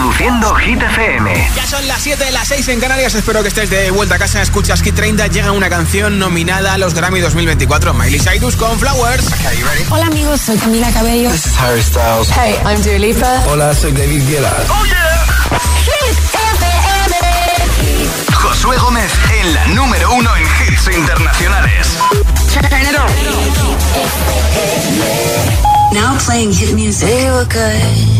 Reproduciendo Hit FM. Ya son las 7 de las 6 en Canarias. Espero que estés de vuelta a casa. Escuchas Hit 30. Llega una canción nominada a los Grammy 2024. Miley Cyrus con Flowers. Hola amigos, soy Camila Cabello. This is Harry Styles. Hey, I'm Dua Lipa. Hola, soy David Guetta. ¡Oh, yeah! Hit FM. Josué Gómez en la número uno en hits internacionales. Now playing hit music. We were good,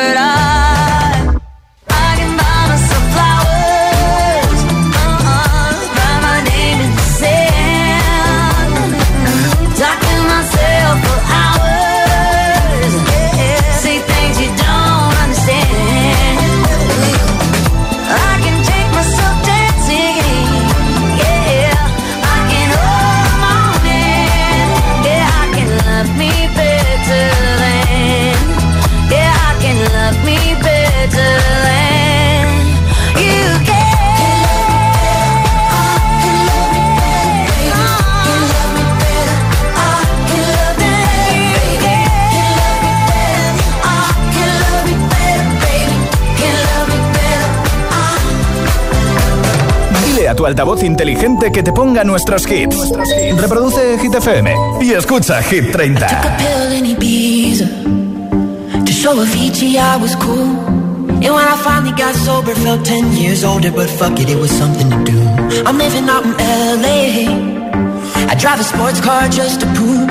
altavoz inteligente que te ponga nuestros hits. Reproduce Hit FM y escucha Hit 30. Took a pill in Ibiza to show Avicii I was cool. And when I finally got sober, felt 10 years older, but fuck it, it was something to do. I'm living out in LA. I drive a sports car just to prove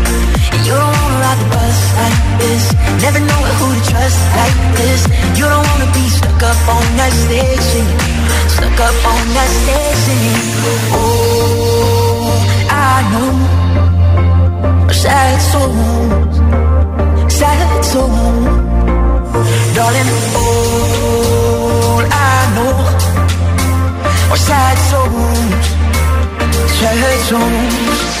You don't wanna ride the bus like this. Never know who to trust like this. You don't wanna be stuck up on that station. Stuck up on that station. Oh, I know. Sad souls, sad souls, darling. All I know are sad souls, sad souls.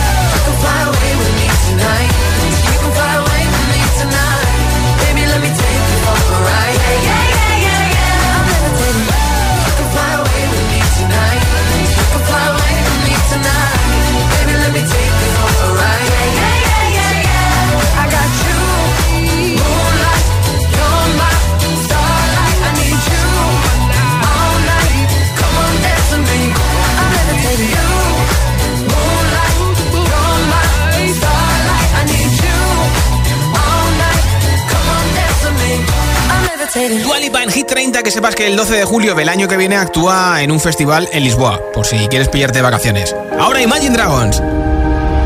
Soul. levitating. Dua Lipa en Hit 30, que sepas que el 12 de julio del año que viene actúa en un festival en Lisboa, por si quieres pillarte vacaciones. Ahora Imagine Dragons.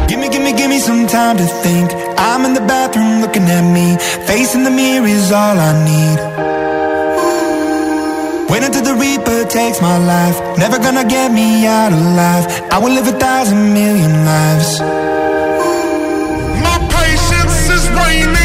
Gimme, gimme, gimme some time to think. I'm in the bathroom looking at me. Facing the mirror is all I need. Wait until the Reaper takes my life. Never gonna get me out alive. I will live a thousand million lives. My patience is waning.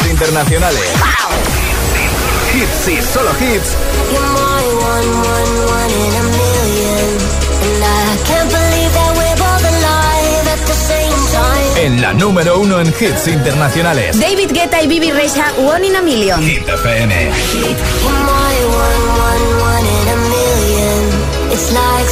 Hits internacionales. Hits y solo hits. En la número uno en hits internacionales. David Guetta y Bibi Rexa, One in a Million. Hit FM. You're my one, one, one in a million. It's like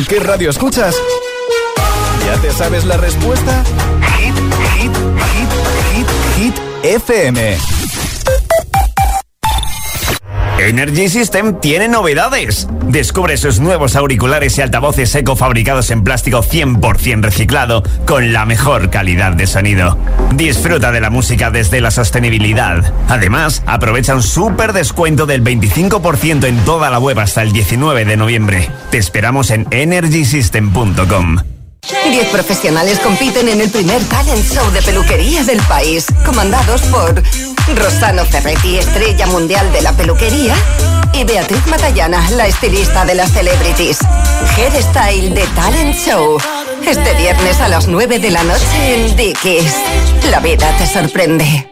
qué radio escuchas, ¿ya te sabes la respuesta? Hit, hit, hit, hit, hit FM. Energy System tiene novedades. Descubre sus nuevos auriculares y altavoces eco fabricados en plástico 100% reciclado con la mejor calidad de sonido. Disfruta de la música desde la sostenibilidad. Además, aprovecha un súper descuento del 25% en toda la web hasta el 19 de noviembre. Te esperamos en energysystem.com. Diez profesionales compiten en el primer talent show de peluquería del país, comandados por Rosano Ferretti, estrella mundial de la peluquería, y Beatriz Matallana, la estilista de las celebrities. Hairstyle de Talent Show. Este viernes a las 9 de la noche en Dickies. La vida te sorprende.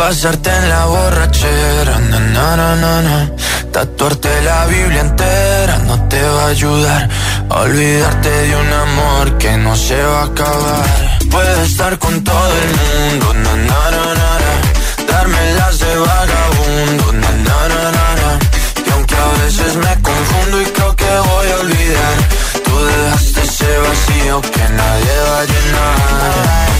Pasarte en la borrachera, na na na na. Tatuarte la Biblia entera no te va a ayudar. Olvidarte de un amor que no se va a acabar. Puedes estar con todo el mundo, na na na na. Darme las de vagabundo, na na na na. Y aunque a veces me confundo y creo que voy a olvidar, tú dejaste ese vacío que nadie va a llenar.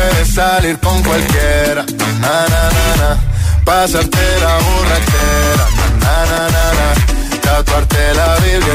Puedes salir con cualquiera, na, na, na, na. Pasarte la borrachera, na, na, na, na. Tatuarte la Biblia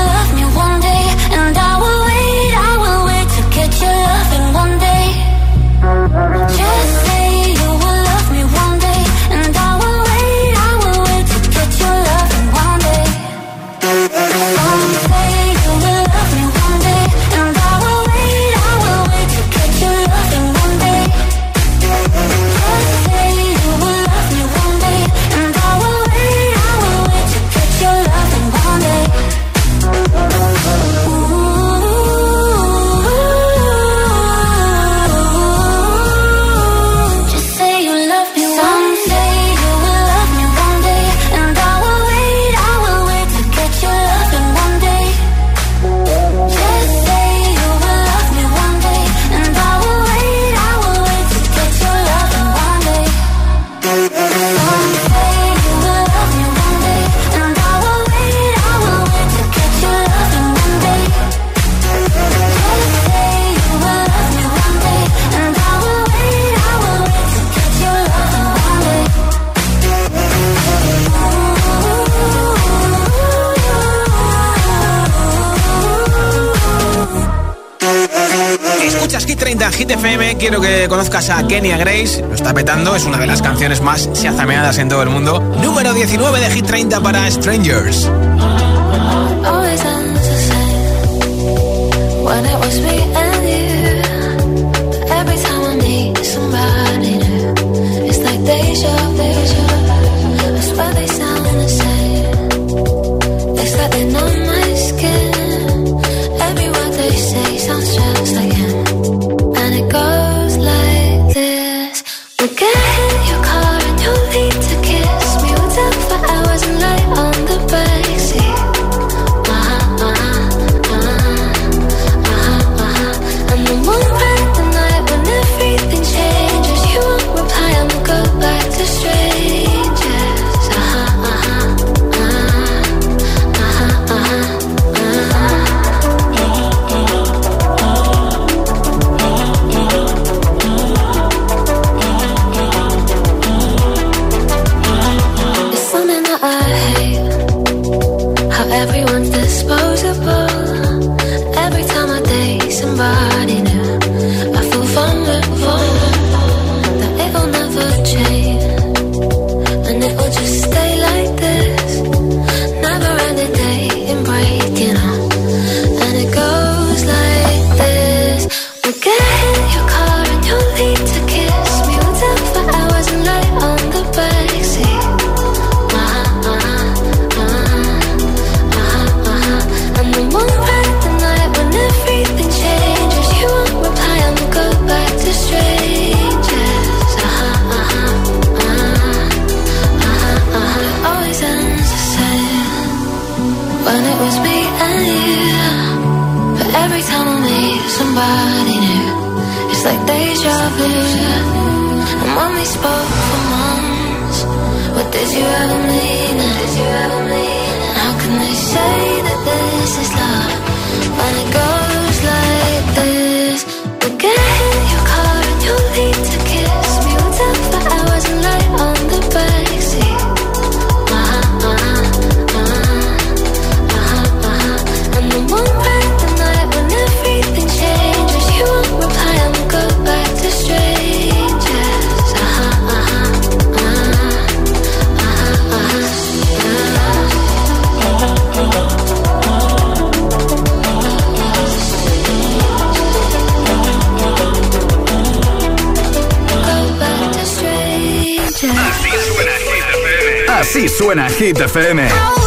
conozcas a Kenya Grace, lo está petando, es una de las canciones más chazameadas en todo el mundo. Número 19 de Hit 30 para Strangers. Así suena Hit FM.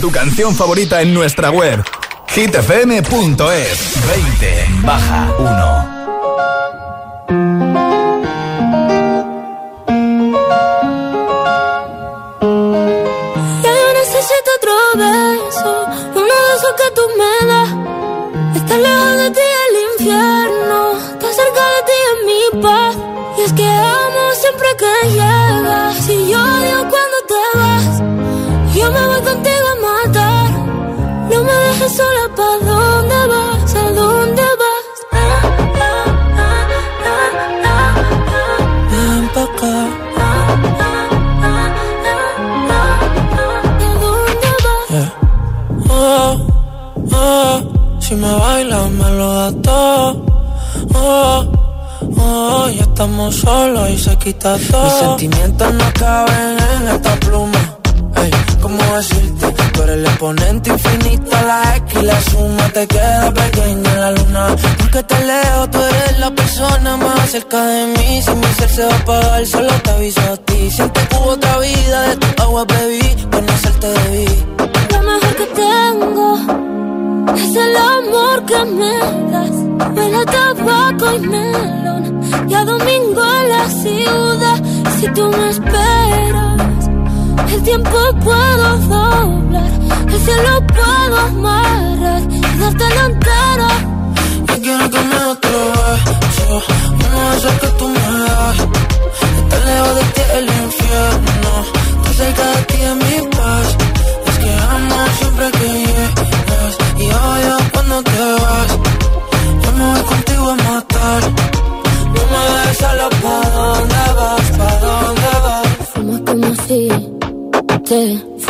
Tu canción favorita en nuestra web hitfm.es 20 baja 1 estamos solos y se quita todo. Mis sentimientos no caben en esta pluma. Ey, ¿cómo decirte? Tú eres el exponente infinito, la X y la suma te queda pequeña en la luna. Porque te leo, tú eres la persona más cerca de mí. Si mi ser se va a apagar, solo te aviso a ti. Siento que hubo otra vida, de tu agua bebí, conocerte debí. Lo mejor que tengo es el amor que me das. Huele tabaco y melón ya domingo en la ciudad. Si tú me esperas, el tiempo puedo doblar, el cielo puedo amarrar y darte la entera. Yo quiero que me otro beso, uno de que tú me das. Estar lejos de ti el infierno, estar cerca de ti es mi paz. Es que amo siempre que llegas y odio cuando te vas. Yo me voy contigo a matar.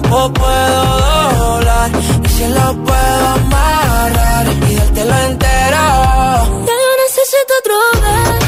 tiempo puedo doblar y si lo puedo amarrar y dártelo entero. Ya yo necesito otro beso.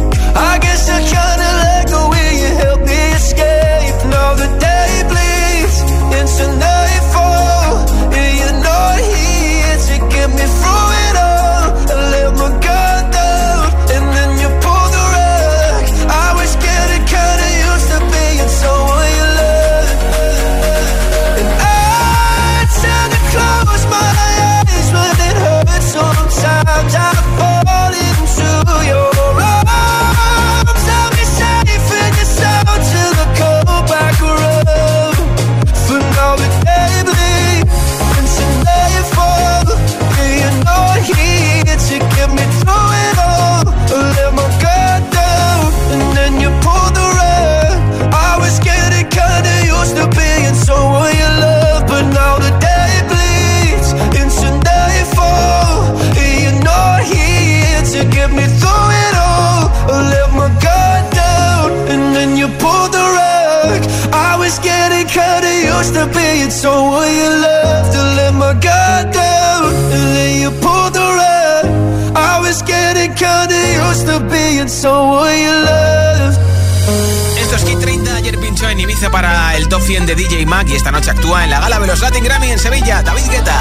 Mac y esta noche actúa en la gala de los Latin Grammy en Sevilla, David Guetta.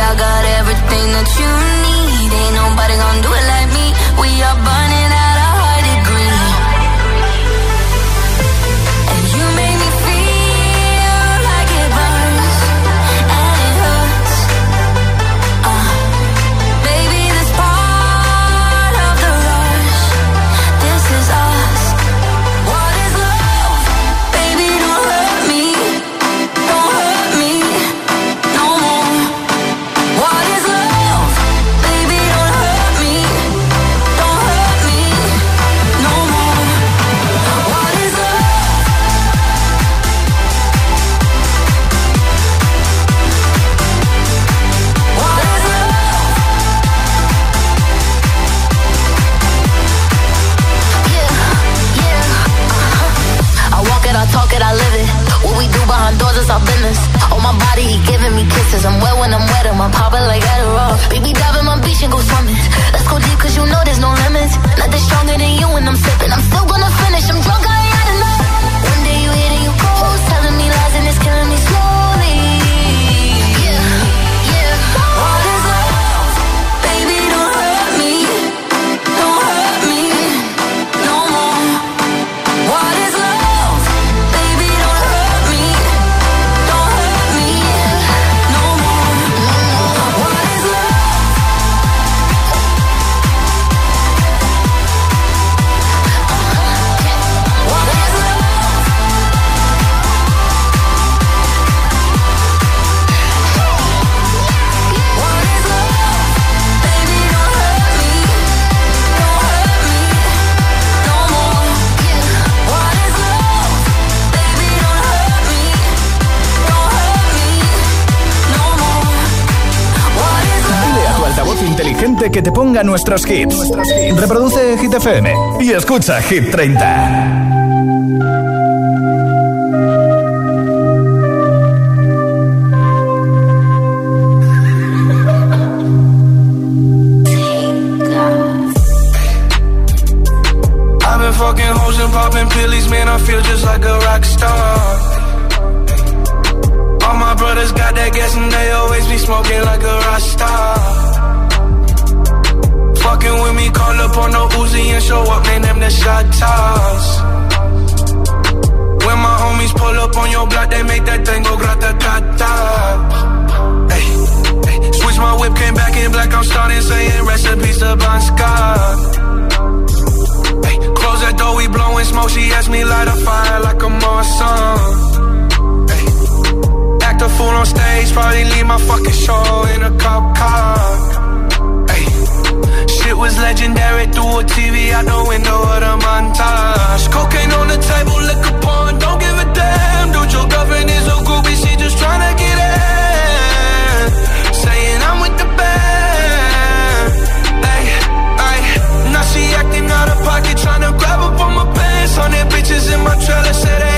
I got everything that you need. Ain't nobody gonna do it like me. We are burning could I live it? What we do behind doors is our business. Oh my body, he giving me kisses. I'm wet when I'm wet, and I'm popping like Adderall. Baby, dive in my beach and go swimming. Let's go deep, cause you know there's no limits. Nothing stronger than you when I'm sipping. I'm still gonna finish, I'm drunk, I ain't had enough. One day you hit and you cold, telling me lies and it's killing me slow. Gente que te ponga nuestros hits. Reproduce Hit FM y escucha Hit 30. fucking hoes and popping pillies, man, I feel just like a rock star my brothers got that gas and they always be smoking like a Rasta. Fucking with me, call up on the Uzi and show up, man, them the shot toss. When my homies pull up on your block, they make that thing go grata ta ta. Hey, hey. Switch my whip, came back in black, I'm starting saying recipes to Bon Scott. Hey, close that door, we blowing smoke, she asked me light a fire like a Marsan act a fool on stage, probably leave my fucking show in a cop car. Was legendary through a TV out the window of the montage. Cocaine on the table, liquor porn, don't give a damn. Dude, your girlfriend is a groupie, she just tryna get in. Saying I'm with the band. Ay, ay. Now she acting out of pocket, tryna grab up on my pants. Their bitches in my trailer, say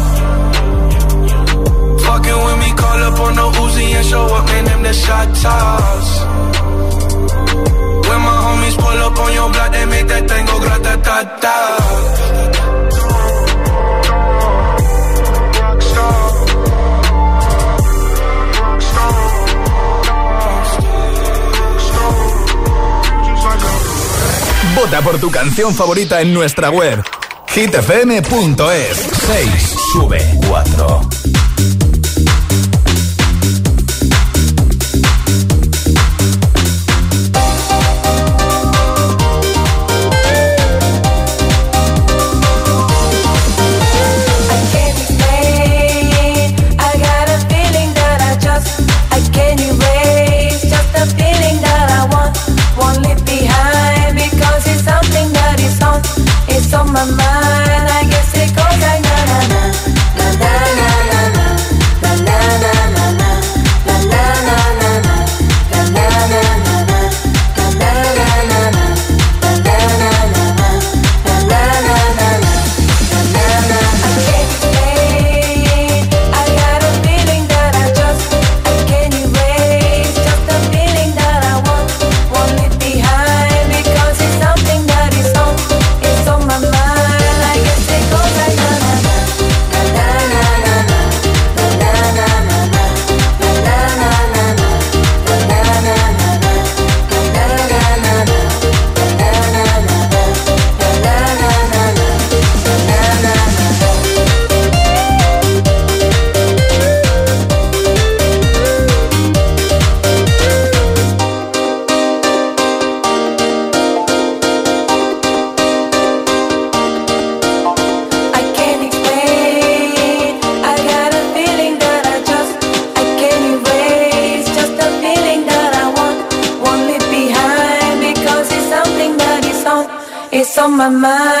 Up. Vota por tu canción favorita en nuestra web hitfm.es 6 sube 4 my mind.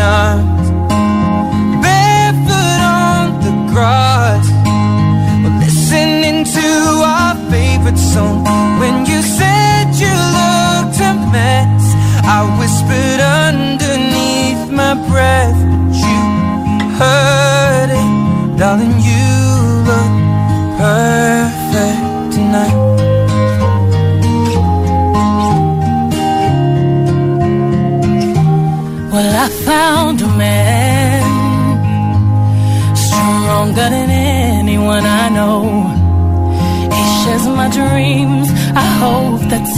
mañana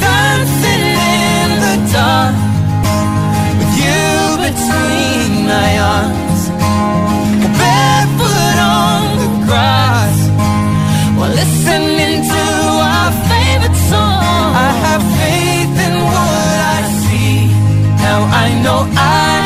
dancing in the dark with you between my arms. Barefoot on the grass while listening to our favorite song. I have faith in what I see. Now I know I